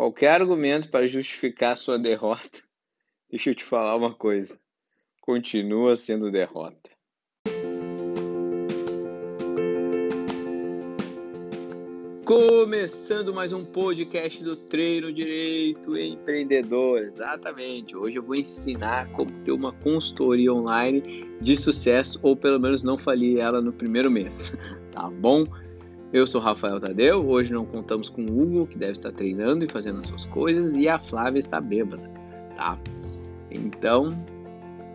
qualquer argumento para justificar sua derrota, deixa eu te falar uma coisa: continua sendo derrota. Começando mais um podcast do Treino Direito Empreendedor. Exatamente. Hoje eu vou ensinar como ter uma consultoria online de sucesso ou pelo menos não falir ela no primeiro mês. Tá bom? Eu sou Rafael Tadeu. Hoje não contamos com o Hugo, que deve estar treinando e fazendo as suas coisas, e a Flávia está bêbada, tá? Então,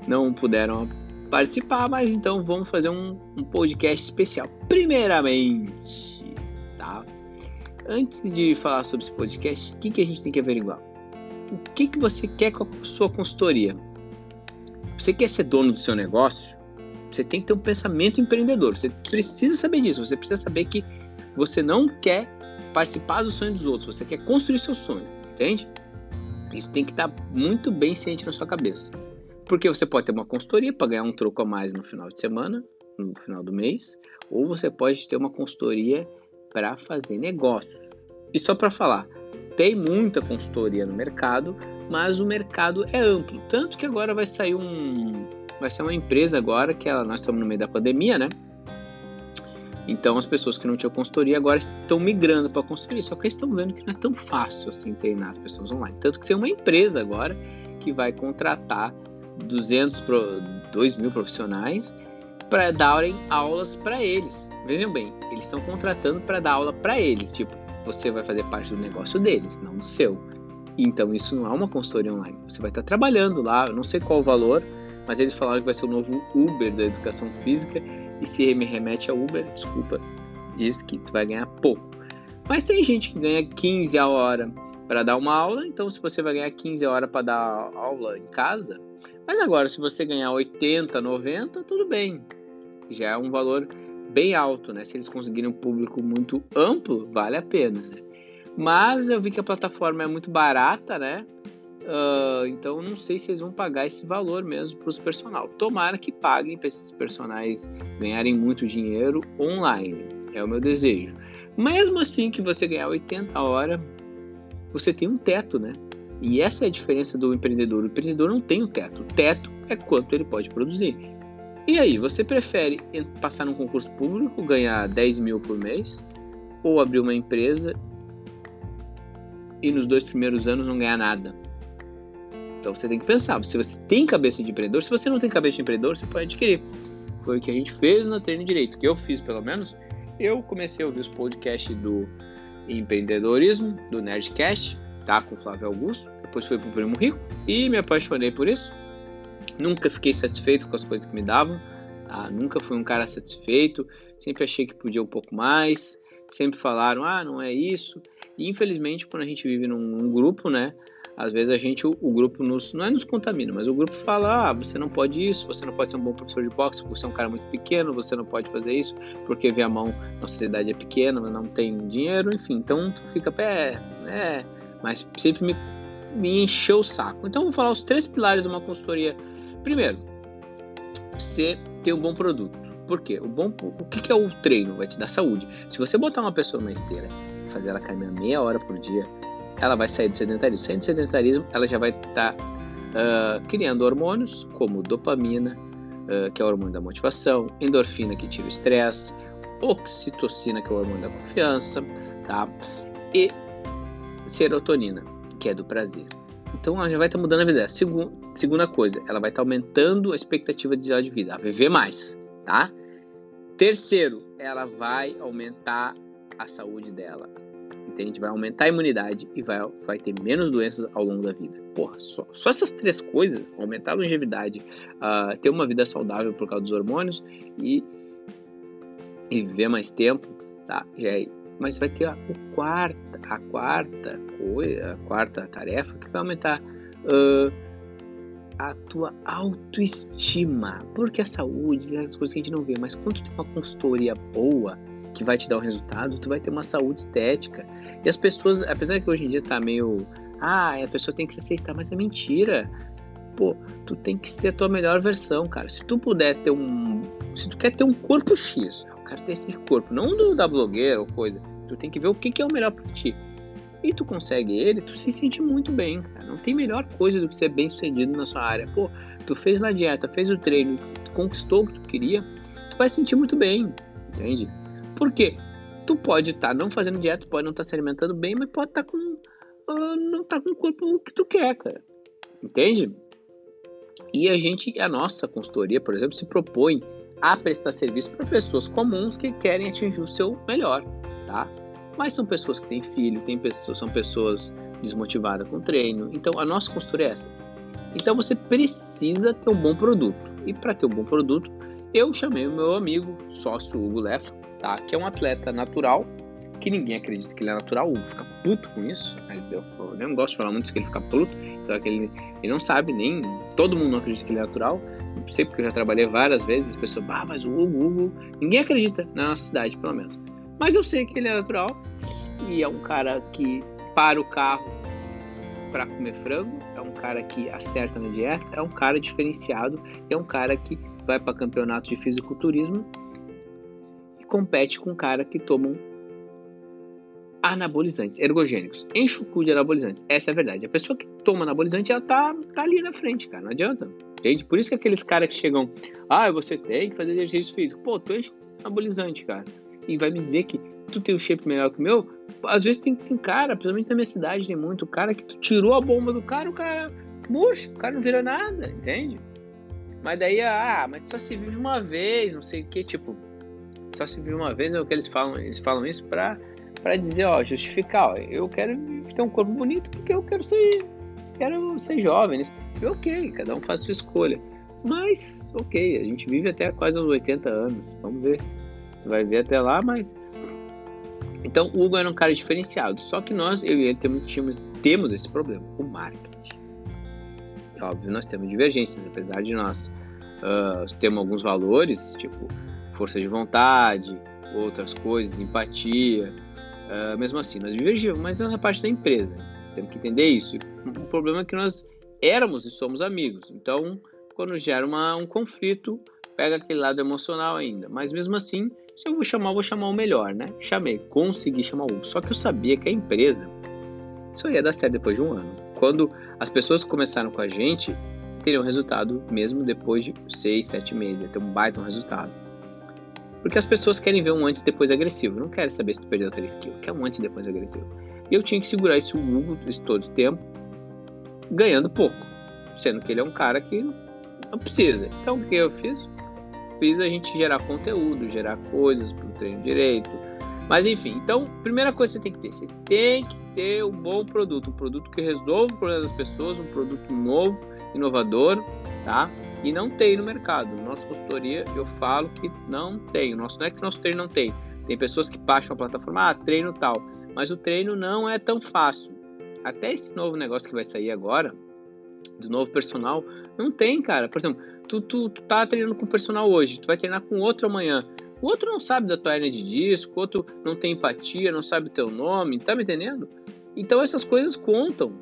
não puderam participar, mas então vamos fazer um, um podcast especial. Primeiramente, tá? Antes de falar sobre esse podcast, o que, que a gente tem que averiguar? O que, que você quer com a sua consultoria? Você quer ser dono do seu negócio? Você tem que ter um pensamento empreendedor. Você precisa saber disso. Você precisa saber que você não quer participar do sonho dos outros. Você quer construir seu sonho. Entende? Isso tem que estar muito bem ciente na sua cabeça. Porque você pode ter uma consultoria para ganhar um troco a mais no final de semana, no final do mês, ou você pode ter uma consultoria para fazer negócio. E só para falar, tem muita consultoria no mercado, mas o mercado é amplo, tanto que agora vai sair um vai ser uma empresa agora que ela, nós estamos no meio da pandemia, né? Então as pessoas que não tinham consultoria agora estão migrando para consultoria, só que eles estão vendo que não é tão fácil assim treinar as pessoas online. Tanto que tem uma empresa agora que vai contratar 200 2 mil profissionais para darem aulas para eles. Vejam bem, eles estão contratando para dar aula para eles. Tipo, você vai fazer parte do negócio deles, não do seu. Então isso não é uma consultoria online. Você vai estar trabalhando lá, eu não sei qual o valor, mas eles falaram que vai ser o novo Uber da educação física. E se me remete a Uber, desculpa, diz que tu vai ganhar pouco. Mas tem gente que ganha 15 a hora para dar uma aula, então se você vai ganhar 15 a hora para dar aula em casa, mas agora se você ganhar 80, 90, tudo bem já é um valor bem alto, né? Se eles conseguirem um público muito amplo, vale a pena. Né? Mas eu vi que a plataforma é muito barata, né? Uh, então não sei se eles vão pagar esse valor mesmo para os personal. Tomara que paguem para esses personagens ganharem muito dinheiro online. É o meu desejo. Mesmo assim que você ganhar 80 horas, você tem um teto, né? E essa é a diferença do empreendedor. O empreendedor não tem um teto. O teto é quanto ele pode produzir. E aí, você prefere passar num concurso público, ganhar 10 mil por mês, ou abrir uma empresa e nos dois primeiros anos não ganhar nada? Então você tem que pensar, se você tem cabeça de empreendedor, se você não tem cabeça de empreendedor, você pode adquirir. Foi o que a gente fez no Treino Direito, que eu fiz pelo menos. Eu comecei a ouvir os podcasts do empreendedorismo, do Nerdcast, tá? Com o Flávio Augusto. Depois fui pro Primo Rico e me apaixonei por isso. Nunca fiquei satisfeito com as coisas que me davam, tá? nunca fui um cara satisfeito, sempre achei que podia um pouco mais, sempre falaram, ah, não é isso. E infelizmente, quando a gente vive num, num grupo, né? Às vezes a gente, o, o, grupo nos, não é nos contamina, mas o grupo fala, ah, você não pode isso, você não pode ser um bom professor de boxe, você é um cara muito pequeno, você não pode fazer isso, porque vê a mão, nossa cidade é pequena, não tem dinheiro, enfim, então tu fica, pé, é, mas sempre me, me encheu o saco. Então vou falar os três pilares de uma consultoria Primeiro, você ter um bom produto. Por quê? O, bom, o que, é o treino? Vai te dar saúde. Se você botar uma pessoa na esteira fazer ela caminhar meia hora por dia, ela vai sair do sedentarismo. Saindo do sedentarismo, ela já vai estar tá, uh, criando hormônios como dopamina, uh, que é o hormônio da motivação, endorfina, que tira o estresse, oxitocina, que é o hormônio da confiança, tá? E serotonina, que é do prazer. Então ela já vai estar tá mudando a vida. Segunda, coisa, ela vai estar tá aumentando a expectativa de de vida, a viver mais, tá? Terceiro, ela vai aumentar a saúde dela. Entende? Vai aumentar a imunidade e vai, vai ter menos doenças ao longo da vida. Porra, só, só essas três coisas, aumentar a longevidade, uh, ter uma vida saudável por causa dos hormônios e, e viver mais tempo, tá? Já é mas vai ter a, quarta, a quarta coisa, a quarta tarefa que vai aumentar uh, a tua autoestima, porque a saúde as coisas que a gente não vê, mas quando tu tem uma consultoria boa que vai te dar um resultado, tu vai ter uma saúde estética. E as pessoas, apesar que hoje em dia tá meio, ah, a pessoa tem que se aceitar, mas é mentira. Pô, tu tem que ser a tua melhor versão, cara. Se tu puder ter um, se tu quer ter um corpo X, quero ter esse corpo, não do da blogueira ou coisa. Tu tem que ver o que, que é o melhor para ti. e tu consegue ele, tu se sente muito bem, cara. Não tem melhor coisa do que ser bem sucedido na sua área. Pô, tu fez na dieta, fez o treino, tu conquistou o que tu queria, tu vai sentir muito bem, entende? Por quê? Tu pode estar tá não fazendo dieta, pode não estar tá se alimentando bem, mas pode estar tá com. Uh, não tá com o corpo que tu quer, cara. Entende? E a gente, a nossa consultoria, por exemplo, se propõe a prestar serviço para pessoas comuns que querem atingir o seu melhor, tá? Mas são pessoas que têm filho, tem pessoas, são pessoas desmotivadas com treino. Então a nossa consultoria é essa. Então você precisa ter um bom produto. E para ter um bom produto, eu chamei o meu amigo, sócio Hugo Lefa, tá? Que é um atleta natural, que ninguém acredita que ele é natural. O fica puto com isso, mas eu, eu não gosto de falar muito que ele fica puto. Então é que ele, ele não sabe, nem todo mundo não acredita que ele é natural. Não sei porque eu já trabalhei várias vezes, as pessoas, ah, mas o Hugo, Hugo, ninguém acredita na nossa cidade, pelo menos. Mas eu sei que ele é natural e é um cara que para o carro para comer frango, é um cara que acerta na dieta, é um cara diferenciado, é um cara que vai para campeonato de fisiculturismo compete com um cara que tomam anabolizantes, ergogênicos. Enche o cu de anabolizantes. Essa é a verdade. A pessoa que toma anabolizante, ela tá, tá ali na frente, cara. Não adianta. Entende? Por isso que aqueles caras que chegam, ah, você tem que fazer exercício físico. Pô, tu enche anabolizante, cara e vai me dizer que tu tem um shape melhor que o meu, às vezes tem, tem cara, principalmente na minha cidade tem muito, cara que tu tirou a bomba do cara, o cara murcha, o cara não vira nada, entende? Mas daí, ah, mas só se vive uma vez, não sei o que, tipo, só se vive uma vez, é o que eles falam, eles falam isso pra, pra dizer, ó, justificar, ó, eu quero ter um corpo bonito porque eu quero ser, quero ser jovem, né? ok, cada um faz sua escolha. Mas, ok, a gente vive até quase uns 80 anos, vamos ver vai ver até lá, mas. Então, o Hugo era um cara diferenciado. Só que nós, eu e ele, temos, temos esse problema: o marketing. Óbvio, nós temos divergências, apesar de nós uh, termos alguns valores, tipo força de vontade, outras coisas, empatia. Uh, mesmo assim, nós divergimos, mas é uma parte da empresa. Temos que entender isso. O problema é que nós éramos e somos amigos. Então, quando gera uma, um conflito, pega aquele lado emocional ainda. Mas mesmo assim, se eu vou chamar, eu vou chamar o melhor, né? Chamei, consegui chamar um. Só que eu sabia que a empresa só ia dar certo depois de um ano. Quando as pessoas começaram com a gente, teriam resultado mesmo depois de seis, sete meses. Ia ter um baita um resultado. Porque as pessoas querem ver um antes e depois agressivo. Não querem saber se tu perdeu 3 quilos. Quer um antes e depois agressivo. E eu tinha que segurar esse Hugo todo o tempo, ganhando pouco. Sendo que ele é um cara que não precisa. Então o que eu fiz? fiz a gente gerar conteúdo, gerar coisas para o treino direito. Mas enfim, então, primeira coisa que você tem que ter, você tem que ter um bom produto, um produto que resolva o problema das pessoas, um produto novo, inovador, tá? E não tem no mercado. Nossa consultoria, eu falo que não tem. Nosso, não é que nosso treino não tem. Tem pessoas que baixam a plataforma, ah, treino tal. Mas o treino não é tão fácil. Até esse novo negócio que vai sair agora, do novo personal, não tem, cara. Por exemplo, tu, tu, tu tá treinando com o personal hoje, tu vai treinar com outro amanhã. O outro não sabe da tua hernia de disco, o outro não tem empatia, não sabe o teu nome, tá me entendendo? Então essas coisas contam.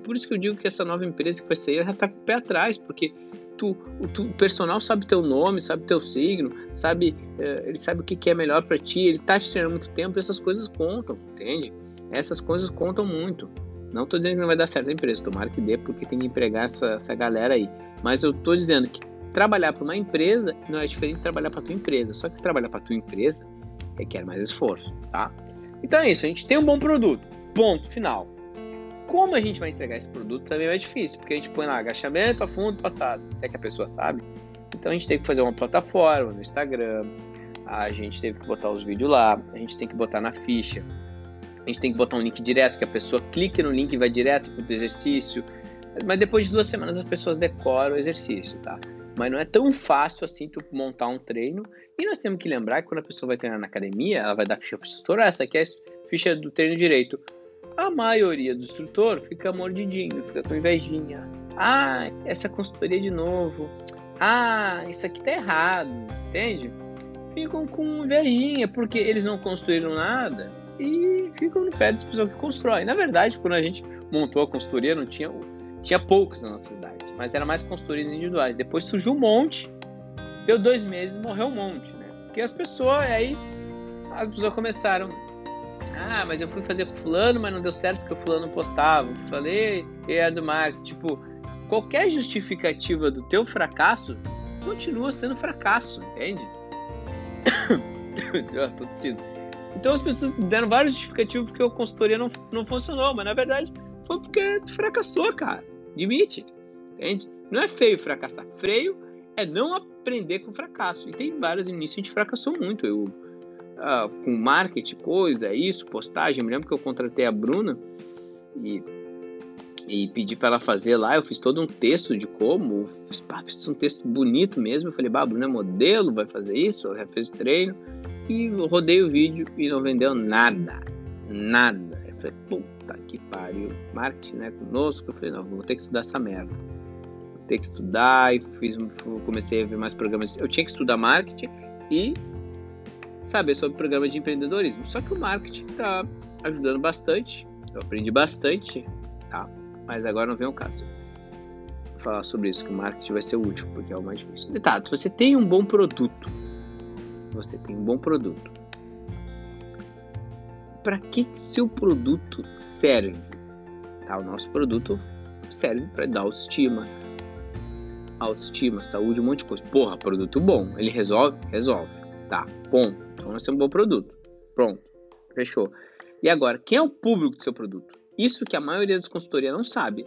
Por isso que eu digo que essa nova empresa que vai sair já tá com o pé atrás, porque tu, o, tu, o personal sabe teu nome, sabe teu signo, sabe, eh, ele sabe o que, que é melhor para ti, ele tá te treinando muito tempo, essas coisas contam, entende? Essas coisas contam muito. Não estou dizendo que não vai dar certo a empresa, tomara que dê, porque tem que empregar essa, essa galera aí. Mas eu estou dizendo que trabalhar para uma empresa não é diferente de trabalhar para tua empresa. Só que trabalhar para tua empresa requer mais esforço, tá? Então é isso, a gente tem um bom produto. Ponto final. Como a gente vai entregar esse produto também é difícil, porque a gente põe lá agachamento, afundo, passado. Se é que a pessoa sabe. Então a gente tem que fazer uma plataforma no Instagram, a gente teve que botar os vídeos lá, a gente tem que botar na ficha a gente tem que botar um link direto, que a pessoa clique no link e vai direto para o exercício. Mas depois de duas semanas as pessoas decoram o exercício, tá? Mas não é tão fácil assim tu montar um treino. E nós temos que lembrar que quando a pessoa vai treinar na academia, ela vai dar ficha para o instrutor. Ah, essa aqui é a ficha do treino direito. A maioria do instrutor fica mordidinho, fica com invejinha. Ah, essa consultoria de novo. Ah, isso aqui tá errado, entende? Ficam com invejinha, porque eles não construíram nada e ficam no pé das pessoas que constroem. Na verdade, quando a gente montou a consultoria, não tinha, tinha poucos na nossa cidade, mas era mais consultorias individuais. Depois surgiu um monte, deu dois meses, morreu um monte, né? Porque as pessoas, aí as pessoas começaram Ah, mas eu fui fazer com fulano, mas não deu certo porque o fulano postava. Falei, e é do marketing. Tipo, qualquer justificativa do teu fracasso continua sendo fracasso, entende? eu tô tossindo. Então as pessoas deram vários justificativos porque a consultoria não, não funcionou, mas na verdade foi porque tu fracassou, cara. Admite, entende? Não é feio fracassar. Freio é não aprender com fracasso. E tem vários inícios a gente fracassou muito. Eu, uh, com marketing, coisa, isso, postagem. Eu me lembro que eu contratei a Bruna e, e pedi para ela fazer lá. Eu fiz todo um texto de como. Fiz, pá, fiz um texto bonito mesmo. Eu falei, bah, a Bruna é modelo, vai fazer isso. Ela já fez o treino. E rodei o vídeo e não vendeu nada. Nada. Eu falei, puta que pariu. Marketing, né? Conosco. Eu falei, não, vou ter que estudar essa merda ter que estudar e fiz, comecei a ver mais programas. Eu tinha que estudar marketing e saber sobre programa de empreendedorismo. Só que o marketing está ajudando bastante. Eu aprendi bastante, tá? Mas agora não vem o caso. Vou falar sobre isso, que o marketing vai ser útil, porque é o mais difícil. Detalhe, se você tem um bom produto, você tem um bom produto, para que seu produto serve? Tá? O nosso produto serve para dar autoestima, autoestima, saúde, um monte de coisa. Porra, produto bom. Ele resolve? Resolve. Tá, bom. Então nós temos um bom produto. Pronto. Fechou. E agora, quem é o público do seu produto? Isso que a maioria das consultorias não sabe.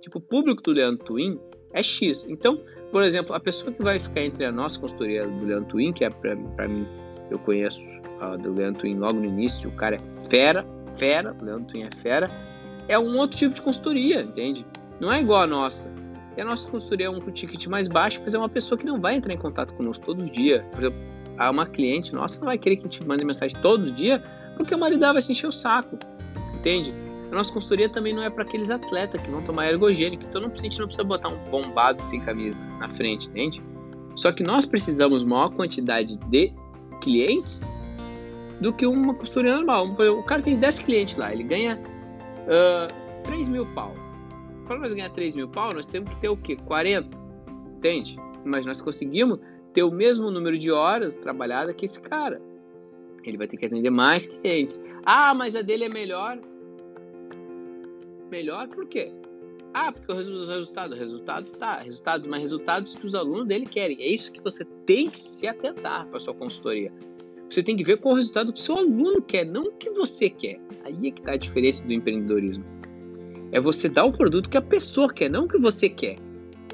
Tipo, o público do Leandro Twin é X. Então, por exemplo, a pessoa que vai ficar entre a nossa consultoria do Leandro Twin, que é pra mim, eu conheço a do Leandro Twin logo no início, o cara é fera, fera, o Leandro Twin é fera, é um outro tipo de consultoria, entende? Não é igual a nossa. E a nossa consultoria é um ticket mais baixo, mas é uma pessoa que não vai entrar em contato conosco todos os dias. Por exemplo, uma cliente nossa não vai querer que a gente mande mensagem todos os dias, porque o marido vai se encher o saco. Entende? A nossa consultoria também não é para aqueles atletas que vão tomar ergogênico, então não, a gente não precisa botar um bombado sem camisa na frente, entende? Só que nós precisamos maior quantidade de clientes do que uma consultoria normal. O cara tem 10 clientes lá, ele ganha uh, 3 mil pau para nós ganhar 3 mil pau, nós temos que ter o quê? 40, entende? Mas nós conseguimos ter o mesmo número de horas trabalhadas que esse cara. Ele vai ter que atender mais clientes. Ah, mas a dele é melhor. Melhor por quê? Ah, porque o resultado, resultado tá, resultados, mas resultados que os alunos dele querem. É isso que você tem que se atentar para sua consultoria. Você tem que ver qual o resultado que o seu aluno quer, não o que você quer. Aí é que está a diferença do empreendedorismo. É você dar o produto que a pessoa quer, não o que você quer.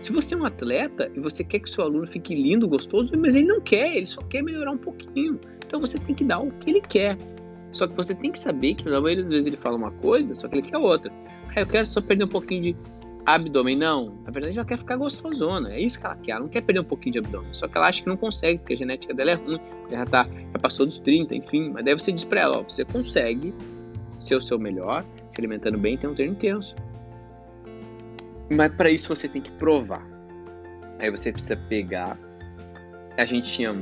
Se você é um atleta e você quer que seu aluno fique lindo, gostoso, mas ele não quer, ele só quer melhorar um pouquinho. Então você tem que dar o que ele quer. Só que você tem que saber que na maioria das vezes ele fala uma coisa, só que ele quer outra. Ah, eu quero só perder um pouquinho de abdômen. Não, na verdade ela quer ficar gostosona. É isso que ela quer. Ela não quer perder um pouquinho de abdômen. Só que ela acha que não consegue, porque a genética dela é ruim. Ela tá, já passou dos 30, enfim. Mas deve ser diz pra ela: ó, você consegue ser o seu melhor, se alimentando bem e ter um treino intenso. Mas para isso você tem que provar. Aí você precisa pegar. A gente tinha.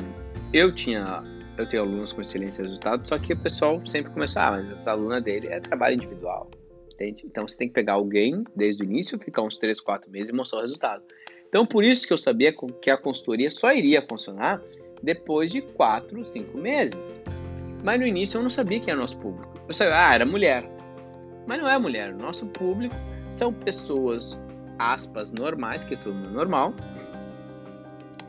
Eu tinha. Eu tenho alunos com excelência de resultado, só que o pessoal sempre começou, ah, mas essa aluna dele é trabalho individual. Entende? Então você tem que pegar alguém desde o início, ficar uns 3, 4 meses e mostrar o resultado. Então por isso que eu sabia que a consultoria só iria funcionar depois de 4, 5 meses. Mas no início eu não sabia quem era o nosso público. Eu sabia, ah, era mulher. Mas não é mulher. Nosso público são pessoas aspas, normais, que é todo mundo normal,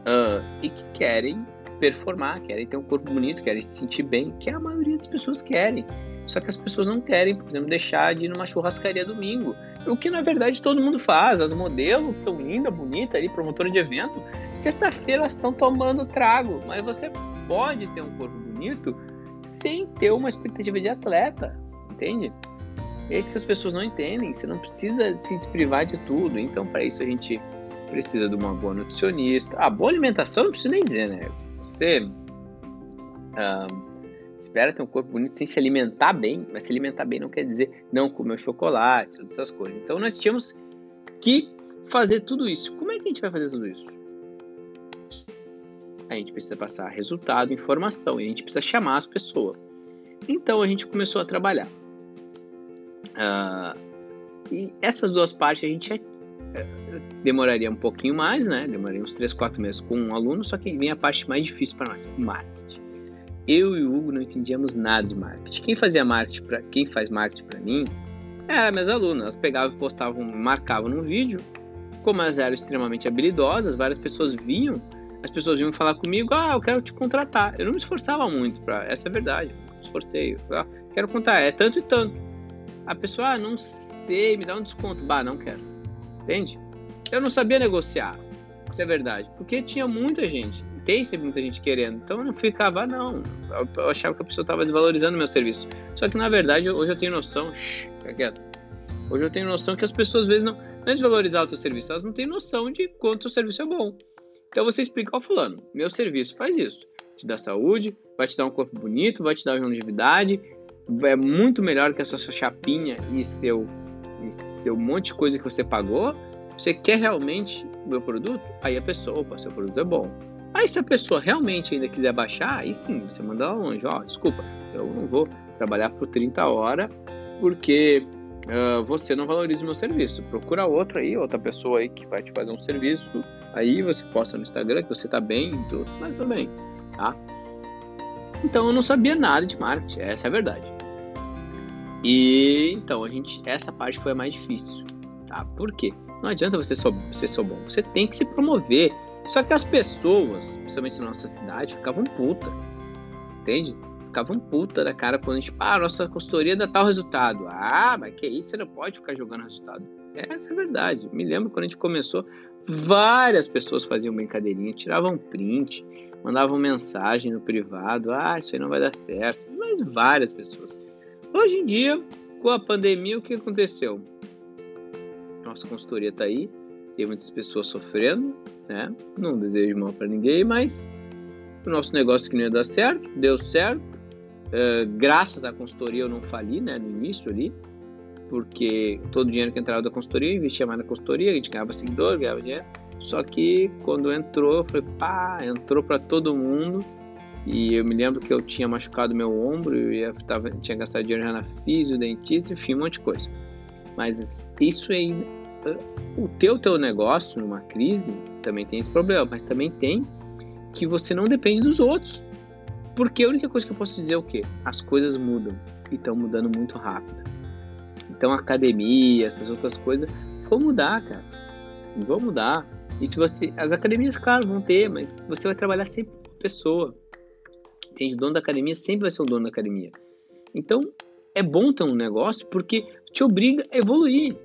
uh, e que querem performar, querem ter um corpo bonito, querem se sentir bem, que a maioria das pessoas querem. Só que as pessoas não querem, por exemplo, deixar de ir numa churrascaria domingo. O que na verdade todo mundo faz. As modelos são lindas, bonitas, ali, promotora de evento, sexta-feira elas estão tomando trago. Mas você pode ter um corpo bonito sem ter uma expectativa de atleta, entende? É isso que as pessoas não entendem. Você não precisa se desprivar de tudo. Então, para isso, a gente precisa de uma boa nutricionista. A ah, boa alimentação não precisa nem dizer, né? Você uh, espera ter um corpo bonito sem se alimentar bem, mas se alimentar bem não quer dizer não comer chocolate, todas essas coisas. Então, nós tínhamos que fazer tudo isso. Como é que a gente vai fazer tudo isso? A gente precisa passar resultado, informação, e a gente precisa chamar as pessoas. Então, a gente começou a trabalhar. Uh, e essas duas partes a gente uh, demoraria um pouquinho mais, né? Demoraria uns 3, 4 meses com um aluno, só que vem a parte mais difícil para nós, o marketing. eu e o Hugo não entendíamos nada de marketing. Quem fazia marketing para quem faz marketing para mim era minhas alunas. Elas pegavam e postavam, marcavam num vídeo. Como elas eram extremamente habilidosas, várias pessoas vinham, as pessoas vinham falar comigo: "Ah, eu quero te contratar". Eu não me esforçava muito para, essa é a verdade. Eu me esforcei, eu ah, quero contar, é tanto e tanto. A pessoa, ah, não sei, me dá um desconto. Bah, não quero. Entende? Eu não sabia negociar. Isso é verdade, porque tinha muita gente tem sempre muita gente querendo. Então eu não ficava, não. Eu achava que a pessoa estava desvalorizando meu serviço. Só que na verdade hoje eu tenho noção. Shh, quieto. Hoje eu tenho noção que as pessoas às vezes não, não é desvalorizar o teu serviço, elas não têm noção de quanto o serviço é bom. Então você explica ao fulano, meu serviço faz isso. Te dá saúde, vai te dar um corpo bonito, vai te dar longevidade, é muito melhor que a sua chapinha e seu, e seu monte de coisa que você pagou. Você quer realmente o meu produto? Aí a pessoa, opa, seu produto é bom. Aí se a pessoa realmente ainda quiser baixar, aí sim, você manda ela longe. Ó, oh, desculpa, eu não vou trabalhar por 30 horas porque uh, você não valoriza o meu serviço. Procura outro aí, outra pessoa aí que vai te fazer um serviço. Aí você posta no Instagram que você tá bem tudo, mas tudo bem, tá? Então eu não sabia nada de marketing, essa é a verdade. E então a gente, essa parte foi a mais difícil, tá? Por quê? Não adianta você ser ser só bom, você tem que se promover, só que as pessoas, principalmente na nossa cidade, ficavam puta. Entende? Ficavam puta da cara quando a gente, ah, nossa consultoria dá tal resultado. Ah, mas que isso, você não pode ficar jogando resultado. Essa é a verdade. Me lembro quando a gente começou, várias pessoas faziam brincadeirinha, tiravam print, mandavam mensagem no privado, ah, isso aí não vai dar certo. Mas várias pessoas. Hoje em dia, com a pandemia, o que aconteceu? Nossa consultoria está aí, tem muitas pessoas sofrendo, né? Não desejo mal para ninguém, mas o nosso negócio que não ia dar certo, deu certo. Uh, graças à consultoria eu não fali, né? No início ali, porque todo o dinheiro que entrava da consultoria eu investia mais na consultoria, a gente ganhava seguidor, ganhava dinheiro. Só que quando entrou, foi pá, entrou para todo mundo. E eu me lembro que eu tinha machucado meu ombro, eu tava, tinha gastado dinheiro já na físio, dentista, enfim, um monte de coisa. Mas isso aí o teu teu negócio numa crise também tem esse problema, mas também tem que você não depende dos outros. Porque a única coisa que eu posso dizer é o quê? As coisas mudam e estão mudando muito rápido. Então academia, essas outras coisas vão mudar, cara. Vão mudar. E se você, as academias, claro, vão ter, mas você vai trabalhar sempre com pessoa. Entende? O dono da academia sempre vai ser o dono da academia. Então é bom ter um negócio porque te obriga a evoluir.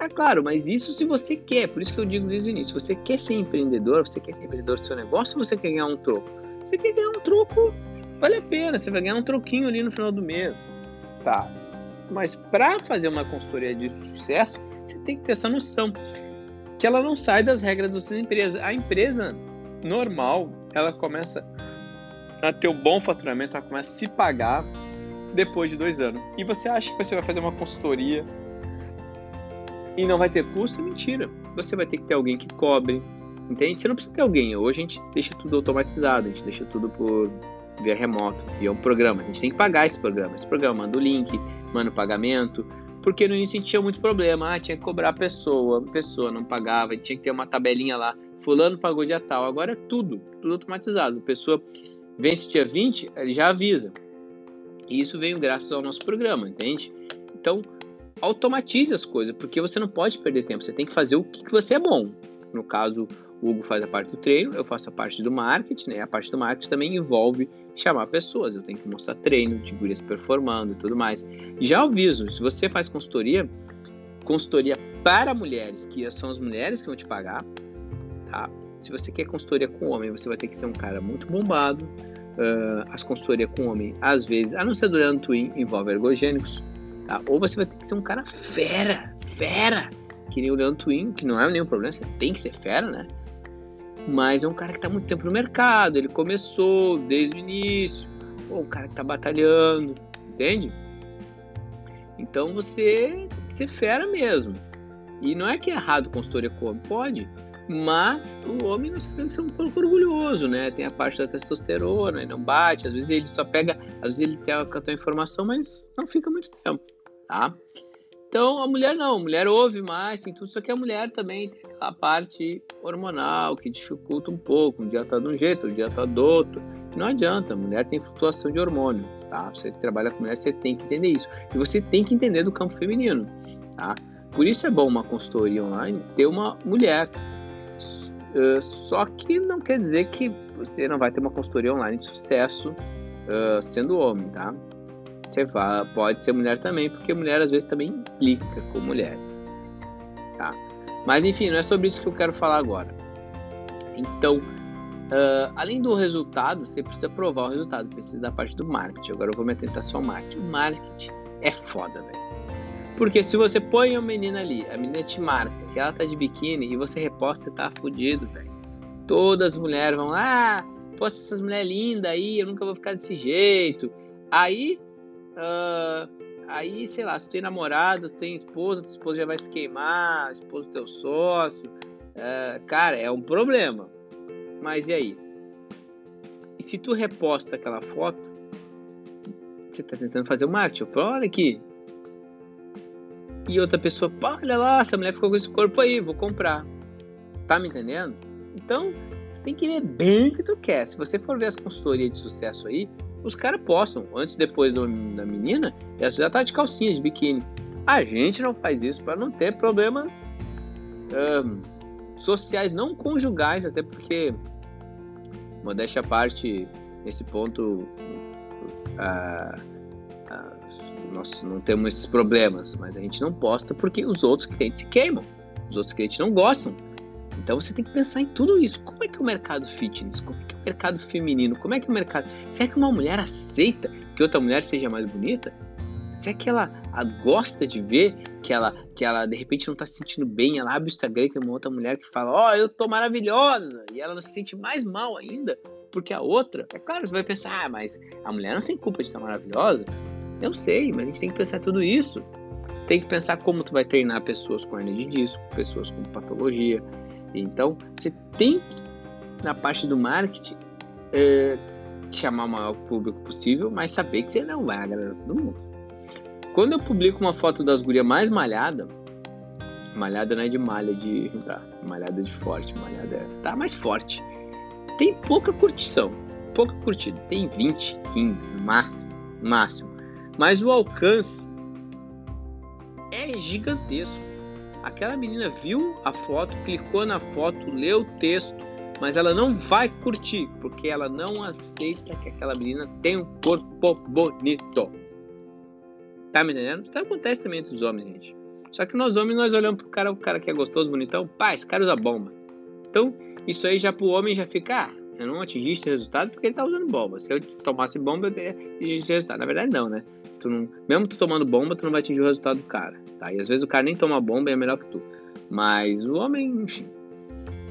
É claro, mas isso se você quer, por isso que eu digo desde o início, você quer ser empreendedor, você quer ser empreendedor do seu negócio ou você quer ganhar um troco? Você quer ganhar um troco, vale a pena, você vai ganhar um troquinho ali no final do mês. Tá. Mas para fazer uma consultoria de sucesso, você tem que ter essa noção que ela não sai das regras das empresas. A empresa normal, ela começa a ter um bom faturamento, ela começa a se pagar depois de dois anos. E você acha que você vai fazer uma consultoria e não vai ter custo, mentira. Você vai ter que ter alguém que cobre, entende? Você não precisa ter alguém. Hoje a gente deixa tudo automatizado, a gente deixa tudo por via remoto, via um programa. A gente tem que pagar esse programa. Esse programa manda o link, manda pagamento, porque no início tinha muito problema. Ah, tinha que cobrar a pessoa, a pessoa não pagava, tinha que ter uma tabelinha lá. Fulano pagou dia tal. Agora é tudo, tudo automatizado. A pessoa vence dia 20, ele já avisa. E isso veio graças ao nosso programa, entende? Então, automatize as coisas, porque você não pode perder tempo, você tem que fazer o que você é bom. No caso, o Hugo faz a parte do treino, eu faço a parte do marketing, né? A parte do marketing também envolve chamar pessoas, eu tenho que mostrar treino, de gurias performando e tudo mais. Já aviso, se você faz consultoria, consultoria para mulheres, que são as mulheres que vão te pagar, tá? Se você quer consultoria com homem, você vai ter que ser um cara muito bombado. Uh, as consultorias com homem, às vezes, a não ser durante o Twin, envolve ergogênicos, Tá? Ou você vai ter que ser um cara fera, fera, que nem o Leandro Twin, que não é nenhum problema, você tem que ser fera, né? Mas é um cara que está muito tempo no mercado, ele começou desde o início, ou um cara que está batalhando, entende? Então você ser fera mesmo. E não é que é errado consultoria como, pode, mas o homem nós tem que ser um pouco orgulhoso, né? Tem a parte da testosterona e não bate, às vezes ele só pega, às vezes ele tem a, a informação, mas não fica muito tempo tá? Então a mulher não, a mulher ouve mais, tem tudo, só que a mulher também tem aquela parte hormonal que dificulta um pouco. Um dia tá de um jeito, um dia tá do outro. Não adianta, a mulher tem flutuação de hormônio, tá? Você que trabalha com mulher, você tem que entender isso. E você tem que entender do campo feminino, tá? Por isso é bom uma consultoria online ter uma mulher. Uh, só que não quer dizer que você não vai ter uma consultoria online de sucesso uh, sendo homem, tá? Pode ser mulher também, porque mulher às vezes também implica com mulheres, tá? Mas enfim, não é sobre isso que eu quero falar agora. Então, uh, além do resultado, você precisa provar o resultado, precisa da parte do marketing. Agora eu vou me atentar só ao marketing. O marketing é foda, velho. Porque se você põe uma menina ali, a menina te marca que ela tá de biquíni e você reposta, você tá fudido, velho. Todas as mulheres vão lá, ah, posta essas mulheres lindas aí, eu nunca vou ficar desse jeito. Aí, uh, aí, sei lá, se tu tem namorado, tem esposa, tua esposa já vai se queimar, esposo teu sócio. Uh, cara, é um problema. Mas e aí? E se tu reposta aquela foto, você tá tentando fazer o marketing. Olha aqui. E outra pessoa, olha lá, essa mulher ficou com esse corpo aí, vou comprar. Tá me entendendo? Então, tem que ver bem o que tu quer. Se você for ver as consultorias de sucesso aí, os caras postam, antes e depois do, da menina, essa já tá de calcinha, de biquíni. A gente não faz isso para não ter problemas um, sociais, não conjugais, até porque, modéstia à parte, nesse ponto, nós não temos esses problemas, mas a gente não posta porque os outros clientes queimam, os outros clientes não gostam. Então você tem que pensar em tudo isso. Como é que é o mercado fitness? Como é que é o mercado feminino? Como é que é o mercado. Será que uma mulher aceita que outra mulher seja mais bonita? Será que ela gosta de ver que ela, que ela de repente não está se sentindo bem? Ela abre o Instagram e tem uma outra mulher que fala: Ó, oh, eu tô maravilhosa! E ela não se sente mais mal ainda porque a outra. É claro, você vai pensar: ah, mas a mulher não tem culpa de estar maravilhosa. Eu sei, mas a gente tem que pensar tudo isso. Tem que pensar como tu vai treinar pessoas com hernia de disco, pessoas com patologia, então, você tem que, na parte do marketing, é, chamar o maior público possível, mas saber que você não vai agradar todo mundo. Quando eu publico uma foto das gurias mais malhada, malhada não é de malha de. Tá, malhada de forte, malhada tá mais forte. Tem pouca curtição, pouca curtida. Tem 20, 15, no máximo, máximo. Mas o alcance é gigantesco. Aquela menina viu a foto, clicou na foto, leu o texto, mas ela não vai curtir, porque ela não aceita que aquela menina tem um corpo bonito. Tá me entendendo? Isso acontece também entre os homens, gente. Só que nós homens, nós olhamos pro cara, o cara que é gostoso, bonitão, pá, esse cara usa bomba. Então, isso aí já pro homem já fica, ah, eu não atingi esse resultado porque ele tá usando bomba. Se eu tomasse bomba, eu teria esse resultado. Na verdade, não, né? Tu não, mesmo tu tomando bomba, tu não vai atingir o resultado do cara, tá? E às vezes o cara nem toma bomba e é melhor que tu. Mas o homem, enfim.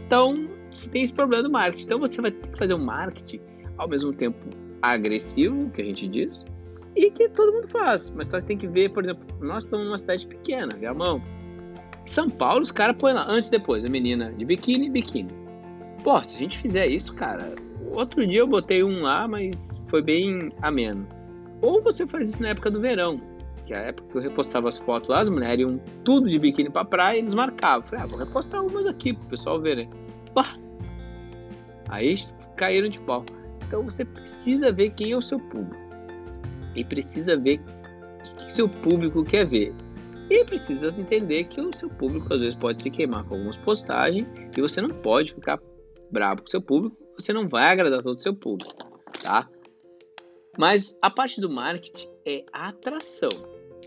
Então, você tem esse problema do marketing. Então você vai ter que fazer um marketing ao mesmo tempo agressivo, que a gente diz, e que todo mundo faz. Mas só que tem que ver, por exemplo, nós estamos numa cidade pequena, Viamão. São Paulo, os caras põem lá antes e depois, a menina de biquíni, biquíni. Pô, se a gente fizer isso, cara, outro dia eu botei um lá, mas foi bem ameno. Ou você faz isso na época do verão, que é a época que eu repostava as fotos lá, as mulheres iam tudo de biquíni pra praia e eles marcavam. Falei, ah, vou repostar umas aqui pro pessoal ver, né? Pá! Aí caíram de pau. Então você precisa ver quem é o seu público. E precisa ver o que seu público quer ver. E precisa entender que o seu público às vezes pode se queimar com algumas postagens e você não pode ficar bravo com o seu público, você não vai agradar todo o seu público, tá? Mas a parte do marketing é a atração.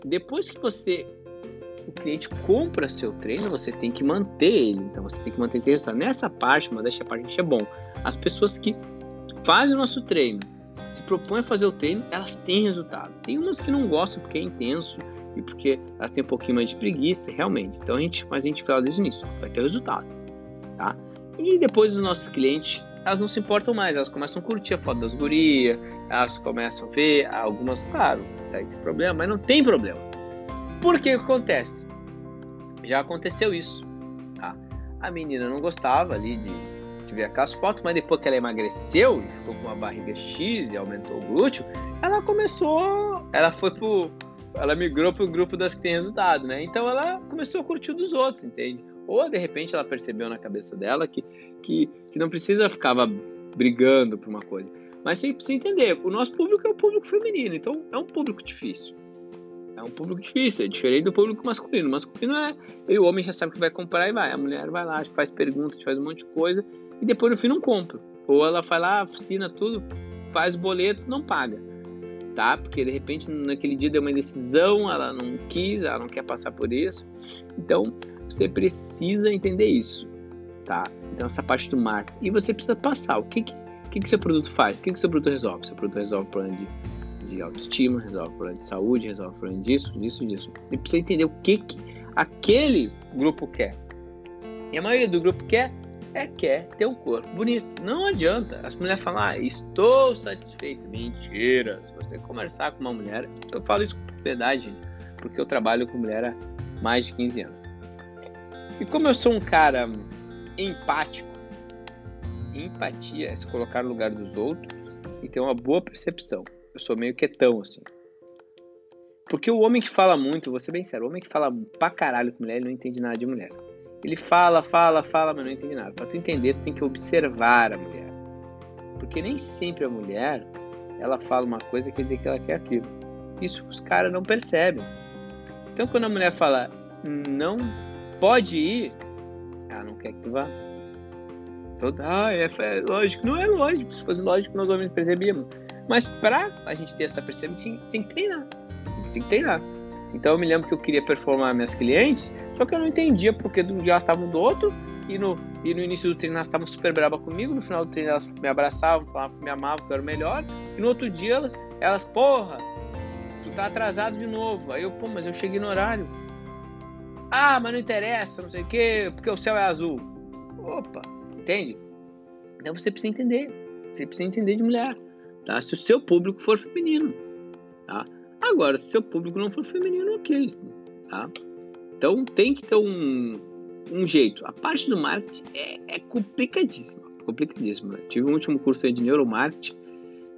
Depois que você o cliente compra seu treino, você tem que manter ele. Então você tem que manter esse resultado. Nessa parte, mas deixa a parte é bom. As pessoas que fazem o nosso treino, se propõem a fazer o treino, elas têm resultado. Tem umas que não gostam porque é intenso e porque elas têm um pouquinho mais de preguiça, realmente. Então a gente, mas a gente fala desde nisso, vai ter resultado, tá? E depois os nossos clientes elas não se importam mais, elas começam a curtir a foto das gurias, elas começam a ver algumas, claro, tá, tem problema, mas não tem problema. Por que acontece? Já aconteceu isso, tá? A menina não gostava ali de, de ver aquelas fotos, mas depois que ela emagreceu e ficou com uma barriga X e aumentou o glúteo, ela começou, ela foi pro, ela migrou pro grupo das que tem resultado, né? Então ela começou a curtir dos outros, entende? Ou de repente ela percebeu na cabeça dela que, que, que não precisa ficar brigando por uma coisa. Mas você precisa entender, o nosso público é o público feminino, então é um público difícil. É um público difícil, é diferente do público masculino. O masculino é. E o homem já sabe que vai comprar e vai. A mulher vai lá, faz perguntas, faz um monte de coisa e depois no fim não compra. Ou ela vai lá, assina tudo, faz boleto, não paga. Tá? Porque de repente naquele dia deu uma decisão, ela não quis, ela não quer passar por isso. Então você precisa entender isso. Tá? Então essa parte do marketing. E você precisa passar. O que, que, que, seu produto faz? O que, que seu produto resolve? Seu produto resolve problema de de autoestima, resolve problema de saúde, resolve problema disso, disso, disso. E precisa entender o que, que aquele grupo quer. E a maioria do grupo quer é quer ter um corpo bonito. Não adianta. As mulheres falam, ah, estou satisfeito. Mentira. Se você conversar com uma mulher, eu falo isso com verdade, porque eu trabalho com mulher há mais de 15 anos. E como eu sou um cara empático, empatia é se colocar no lugar dos outros e ter uma boa percepção. Eu sou meio quietão, assim. Porque o homem que fala muito, vou ser bem sério, o homem que fala pra caralho com mulher, ele não entende nada de mulher. Ele fala, fala, fala, mas não entende nada. Pra tu entender, tu tem que observar a mulher. Porque nem sempre a mulher, ela fala uma coisa quer dizer que ela quer aquilo. Isso os caras não percebem. Então quando a mulher fala, não pode ir, ela não quer que tu vá. Então, ah, é, é lógico. Não é lógico. Se fosse lógico, nós homens percebíamos. Mas para a gente ter essa percepção, tem que treinar. Tem que treinar. Então eu me lembro que eu queria performar minhas clientes, só que eu não entendia porque de um dia elas estavam do outro, e no, e no início do treino elas estavam super bravas comigo, no final do treino elas me abraçavam, falavam que me amavam, que eu era o melhor, e no outro dia elas, elas porra, tu tá atrasado de novo. Aí eu, pô, mas eu cheguei no horário. Ah, mas não interessa, não sei o quê, porque o céu é azul. Opa, entende? Então você precisa entender. Você precisa entender de mulher tá? Se o seu público for feminino, tá? Agora, se o seu público não for feminino, ok, tá? Então tem que ter um, um jeito. A parte do marketing é, é complicadíssima, complicadíssima. Eu tive um último curso de neuromarketing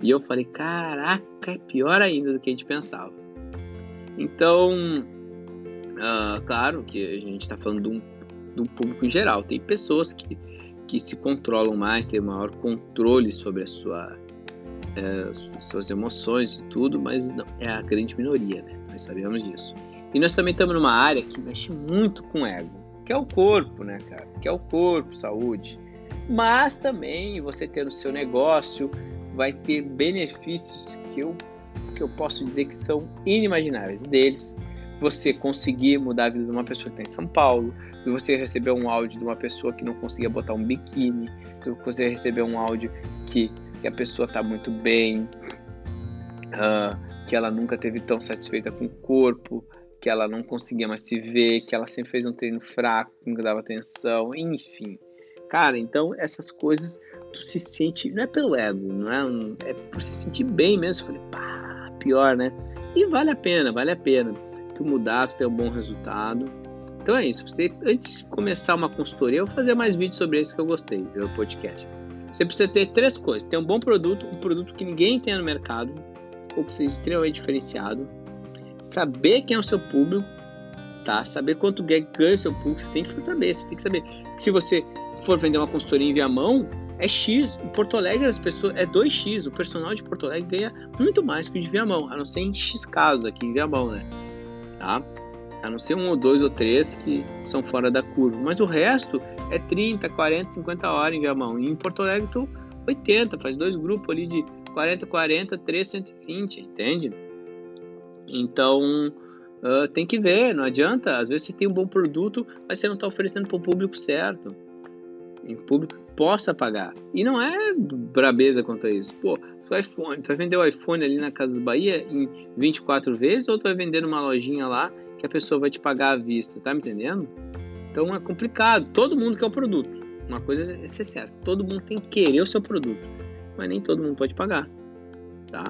e eu falei, caraca, é pior ainda do que a gente pensava. Então, uh, claro que a gente está falando de um, de um, público em geral. Tem pessoas que, que se controlam mais, têm maior controle sobre a sua é, suas emoções e tudo, mas não, é a grande minoria, né? Nós sabemos disso. E nós também estamos numa área que mexe muito com o ego, que é o corpo, né, cara? Que é o corpo, saúde. Mas também você ter o seu negócio vai ter benefícios que eu, que eu posso dizer que são inimagináveis deles. Você conseguir mudar a vida de uma pessoa que está em São Paulo, se você receber um áudio de uma pessoa que não conseguia botar um biquíni, se você receber um áudio que que a pessoa está muito bem, uh, que ela nunca teve tão satisfeita com o corpo, que ela não conseguia mais se ver, que ela sempre fez um treino fraco, nunca dava atenção, enfim. Cara, então essas coisas tu se sente, não é pelo ego, não é, é por se sentir bem mesmo. Eu falei, pá, pior, né? E vale a pena, vale a pena. Mudar, tu ter um bom resultado. Então é isso. Você, antes de começar uma consultoria, eu vou fazer mais vídeos sobre isso que eu gostei, pelo podcast. Você precisa ter três coisas: ter um bom produto, um produto que ninguém tenha no mercado, ou que seja extremamente diferenciado, saber quem é o seu público, tá? Saber quanto ganha o seu público, você tem que saber, você tem que saber. Se você for vender uma consultoria em Viamão, é X. Em Porto Alegre as pessoas é 2X. O personal de Porto Alegre ganha muito mais que o de Viamão, a não ser em X casos aqui em Viamão, né? Tá? A não ser um ou dois ou três que são fora da curva. Mas o resto é 30, 40, 50 horas em Viamão. E em Porto Alegre, tu 80, faz dois grupos ali de 40, 40, 3, 120, entende? Então, uh, tem que ver, não adianta. Às vezes você tem um bom produto, mas você não está oferecendo para o público certo. Em público possa pagar. E não é brabeza quanto a isso. Pô, iPhone, tu vai vender o iPhone ali na Casa Bahia em 24 vezes ou tu vai vender numa lojinha lá que a pessoa vai te pagar à vista, tá me entendendo? Então é complicado. Todo mundo quer o produto. Uma coisa é ser certa, todo mundo tem que querer o seu produto, mas nem todo mundo pode pagar, tá?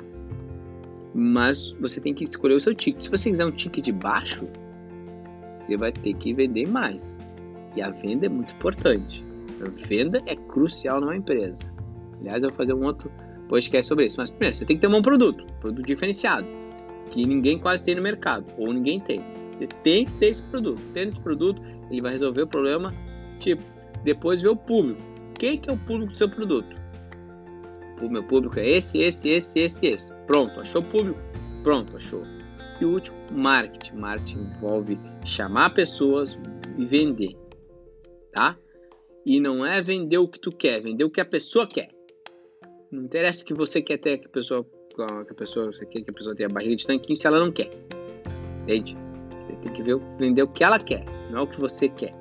Mas você tem que escolher o seu ticket. Se você quiser um ticket baixo, você vai ter que vender mais. E a venda é muito importante. A venda é crucial numa empresa. Aliás, eu vou fazer um outro podcast sobre isso. Mas primeiro, você tem que ter um bom produto, produto diferenciado, que ninguém quase tem no mercado, ou ninguém tem. Você tem que ter esse produto. Tendo esse produto, ele vai resolver o problema. Tipo, depois ver o público. Quem que é o público do seu produto? O meu público é esse, esse, esse, esse, esse. Pronto, achou o público? Pronto, achou. E o último, marketing. Marketing envolve chamar pessoas e vender, tá? E não é vender o que tu quer, vender o que a pessoa quer. Não interessa que você quer ter que a pessoa, que a pessoa, você quer que a pessoa tenha barriga de tanquinho se ela não quer. Entende? Você tem que ver, vender o que ela quer, não é o que você quer.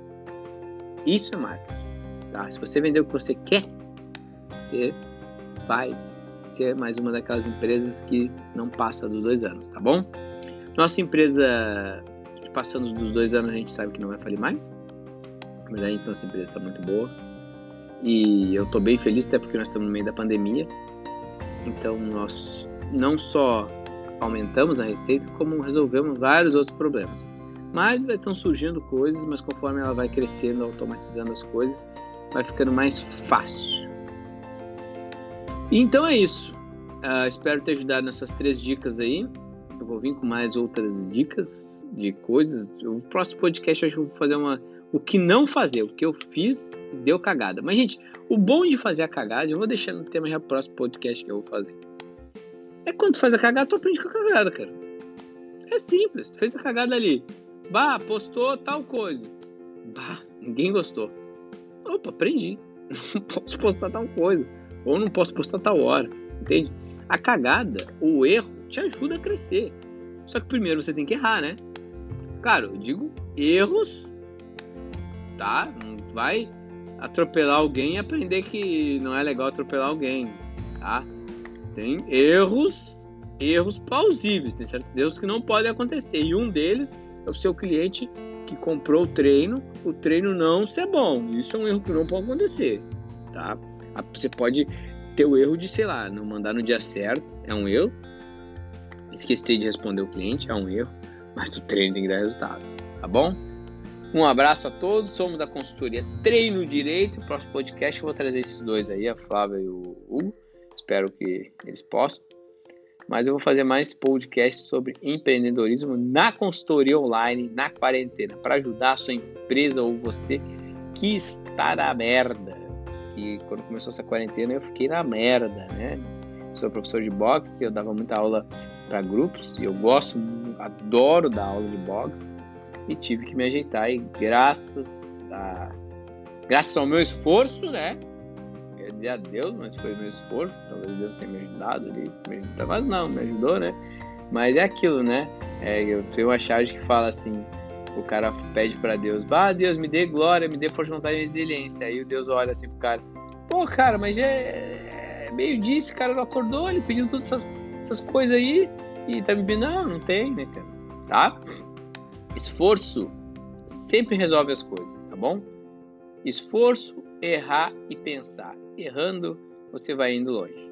Isso é marketing. Tá? Se você vender o que você quer, você vai ser mais uma daquelas empresas que não passa dos dois anos, tá bom? Nossa empresa, passando dos dois anos, a gente sabe que não vai falir mais. Mas a nossa empresa está muito boa. E eu estou bem feliz, até porque nós estamos no meio da pandemia. Então nós não só aumentamos a receita, como resolvemos vários outros problemas. Mas estão surgindo coisas, mas conforme ela vai crescendo, automatizando as coisas, vai ficando mais fácil. Então é isso. Uh, espero ter ajudado nessas três dicas aí. Eu vou vir com mais outras dicas de coisas. O próximo podcast eu acho que vou fazer uma. O que não fazer, o que eu fiz deu cagada. Mas, gente, o bom de fazer a cagada, eu vou deixar no tema já próximo podcast que eu vou fazer. É quando tu faz a cagada, tu aprende com a cagada, cara. É simples, tu fez a cagada ali. Bah, postou tal coisa. Bah, ninguém gostou. Opa, aprendi. Não posso postar tal coisa. Ou não posso postar tal hora. Entende? A cagada, o erro, te ajuda a crescer. Só que primeiro você tem que errar, né? Claro, eu digo erros, tá? Não vai atropelar alguém e aprender que não é legal atropelar alguém, tá? Tem erros, erros plausíveis, tem certos erros que não podem acontecer. E um deles é o seu cliente que comprou o treino, o treino não ser bom. Isso é um erro que não pode acontecer, tá? Você pode ter o erro de, sei lá, não mandar no dia certo, é um erro. Esquecer de responder o cliente, é um erro. Mas o treino tem que dar resultado, tá bom? Um abraço a todos, somos da consultoria Treino Direito. No próximo podcast eu vou trazer esses dois aí, a Flávia e o Hugo. Espero que eles possam mas eu vou fazer mais podcasts sobre empreendedorismo na consultoria online, na quarentena, para ajudar a sua empresa ou você que está na merda. E quando começou essa quarentena eu fiquei na merda, né? Sou professor de boxe, eu dava muita aula para grupos e eu gosto, adoro dar aula de boxe e tive que me ajeitar e graças a graças ao meu esforço, né? ia dizer adeus, mas foi meu esforço, talvez Deus tenha me ajudado ali, mas não, me ajudou, né? Mas é aquilo, né? É, eu tenho uma charge que fala assim, o cara pede para Deus, bah, Deus, me dê glória, me dê força de vontade e resiliência. Aí o Deus olha assim pro cara, pô, cara, mas é, é meio dia, esse cara não acordou, ele pediu todas essas, essas coisas aí e tá me pedindo, não, não tem, né, cara? Tá? Esforço sempre resolve as coisas, tá bom? Esforço, errar e pensar errando, você vai indo longe.